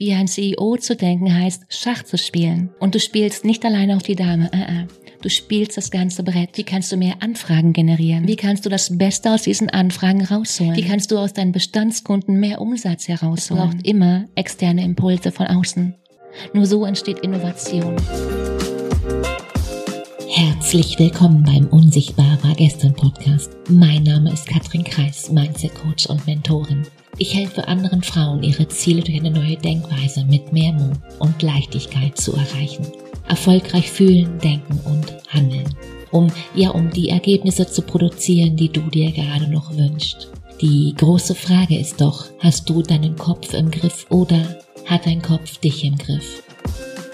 Wie ein CEO zu denken heißt, Schach zu spielen. Und du spielst nicht alleine auf die Dame. Uh -uh. Du spielst das ganze Brett. Wie kannst du mehr Anfragen generieren? Wie kannst du das Beste aus diesen Anfragen rausholen? Wie kannst du aus deinen Bestandskunden mehr Umsatz herausholen? Es braucht immer externe Impulse von außen. Nur so entsteht Innovation. Herzlich willkommen beim Unsichtbar war gestern Podcast. Mein Name ist Katrin Kreis, Mindset Coach und Mentorin. Ich helfe anderen Frauen, ihre Ziele durch eine neue Denkweise mit mehr Mut und Leichtigkeit zu erreichen. Erfolgreich fühlen, denken und handeln. Um, ja, um die Ergebnisse zu produzieren, die du dir gerade noch wünschst. Die große Frage ist doch, hast du deinen Kopf im Griff oder hat dein Kopf dich im Griff?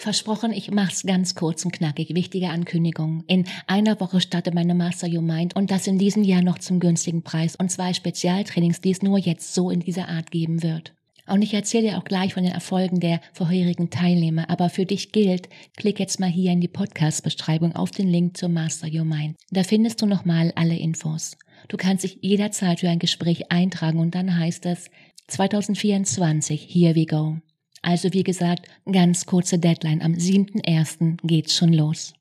Versprochen, ich mach's ganz kurz und knackig. Wichtige Ankündigung. In einer Woche startet meine Master Your Mind und das in diesem Jahr noch zum günstigen Preis und zwei Spezialtrainings, die es nur jetzt so in dieser Art geben wird. Und ich erzähle dir auch gleich von den Erfolgen der vorherigen Teilnehmer, aber für dich gilt, klick jetzt mal hier in die Podcast-Beschreibung auf den Link zur Master Your Mind. Da findest du nochmal alle Infos. Du kannst dich jederzeit für ein Gespräch eintragen und dann heißt es 2024, here we go. Also wie gesagt, ganz kurze Deadline. Am 7.1. geht's schon los.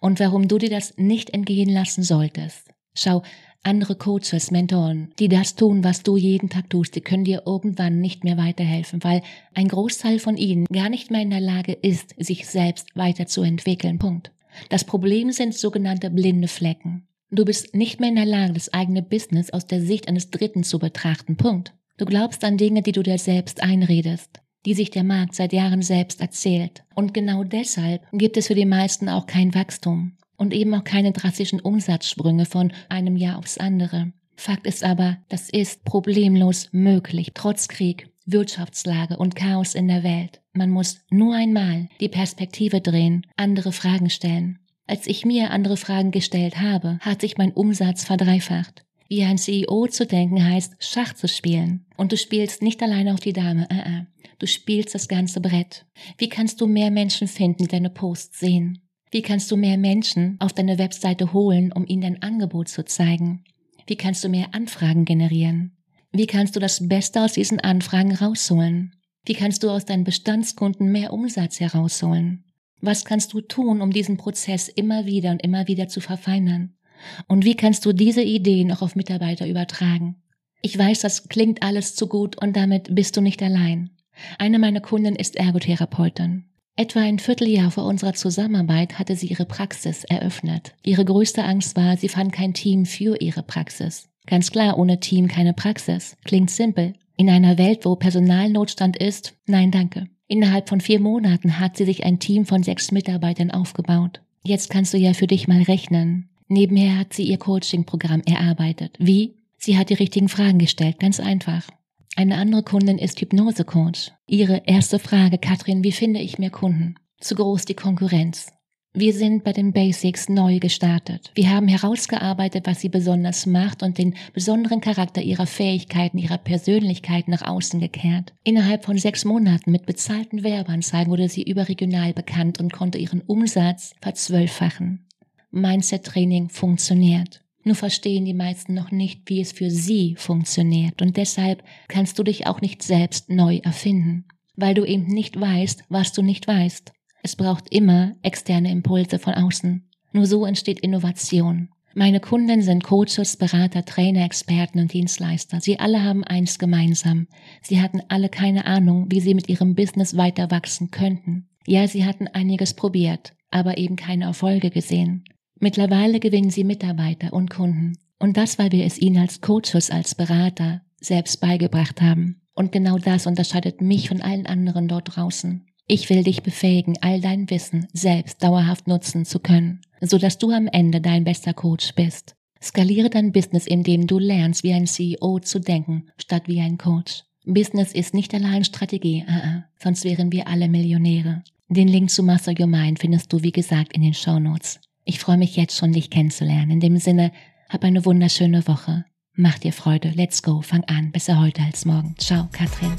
Und warum du dir das nicht entgehen lassen solltest. Schau, andere Coaches, Mentoren, die das tun, was du jeden Tag tust, die können dir irgendwann nicht mehr weiterhelfen, weil ein Großteil von ihnen gar nicht mehr in der Lage ist, sich selbst weiterzuentwickeln. Punkt. Das Problem sind sogenannte blinde Flecken. Du bist nicht mehr in der Lage, das eigene Business aus der Sicht eines Dritten zu betrachten. Punkt. Du glaubst an Dinge, die du dir selbst einredest die sich der Markt seit Jahren selbst erzählt. Und genau deshalb gibt es für die meisten auch kein Wachstum und eben auch keine drastischen Umsatzsprünge von einem Jahr aufs andere. Fakt ist aber, das ist problemlos möglich, trotz Krieg, Wirtschaftslage und Chaos in der Welt. Man muss nur einmal die Perspektive drehen, andere Fragen stellen. Als ich mir andere Fragen gestellt habe, hat sich mein Umsatz verdreifacht. Wie ein CEO zu denken heißt, Schach zu spielen. Und du spielst nicht alleine auf die Dame, uh -uh. Du spielst das ganze Brett. Wie kannst du mehr Menschen finden, die deine Posts sehen? Wie kannst du mehr Menschen auf deine Webseite holen, um ihnen dein Angebot zu zeigen? Wie kannst du mehr Anfragen generieren? Wie kannst du das Beste aus diesen Anfragen rausholen? Wie kannst du aus deinen Bestandskunden mehr Umsatz herausholen? Was kannst du tun, um diesen Prozess immer wieder und immer wieder zu verfeinern? Und wie kannst du diese Ideen auch auf Mitarbeiter übertragen? Ich weiß, das klingt alles zu gut und damit bist du nicht allein. Eine meiner Kunden ist Ergotherapeutin. Etwa ein Vierteljahr vor unserer Zusammenarbeit hatte sie ihre Praxis eröffnet. Ihre größte Angst war, sie fand kein Team für ihre Praxis. Ganz klar, ohne Team keine Praxis. Klingt simpel. In einer Welt, wo Personalnotstand ist, nein danke. Innerhalb von vier Monaten hat sie sich ein Team von sechs Mitarbeitern aufgebaut. Jetzt kannst du ja für dich mal rechnen. Nebenher hat sie ihr Coaching-Programm erarbeitet. Wie? Sie hat die richtigen Fragen gestellt, ganz einfach. Eine andere Kundin ist Hypnose-Coach. Ihre erste Frage, Katrin, wie finde ich mehr Kunden? Zu groß die Konkurrenz. Wir sind bei den Basics neu gestartet. Wir haben herausgearbeitet, was sie besonders macht und den besonderen Charakter ihrer Fähigkeiten, ihrer Persönlichkeit nach außen gekehrt. Innerhalb von sechs Monaten mit bezahlten Werbeanzeigen wurde sie überregional bekannt und konnte ihren Umsatz verzwölffachen. Mindset-Training funktioniert. Nur verstehen die meisten noch nicht, wie es für sie funktioniert. Und deshalb kannst du dich auch nicht selbst neu erfinden, weil du eben nicht weißt, was du nicht weißt. Es braucht immer externe Impulse von außen. Nur so entsteht Innovation. Meine Kunden sind Coaches, Berater, Trainer, Experten und Dienstleister. Sie alle haben eins gemeinsam. Sie hatten alle keine Ahnung, wie sie mit ihrem Business weiter wachsen könnten. Ja, sie hatten einiges probiert, aber eben keine Erfolge gesehen. Mittlerweile gewinnen sie Mitarbeiter und Kunden. Und das, weil wir es ihnen als Coaches, als Berater selbst beigebracht haben. Und genau das unterscheidet mich von allen anderen dort draußen. Ich will dich befähigen, all dein Wissen selbst dauerhaft nutzen zu können, so dass du am Ende dein bester Coach bist. Skaliere dein Business, indem du lernst, wie ein CEO zu denken, statt wie ein Coach. Business ist nicht allein Strategie, uh -uh, sonst wären wir alle Millionäre. Den Link zu Master Your Mind findest du, wie gesagt, in den Show Notes. Ich freue mich jetzt schon, dich kennenzulernen. In dem Sinne, hab eine wunderschöne Woche. Mach dir Freude. Let's go. Fang an. Besser heute als morgen. Ciao, Katrin.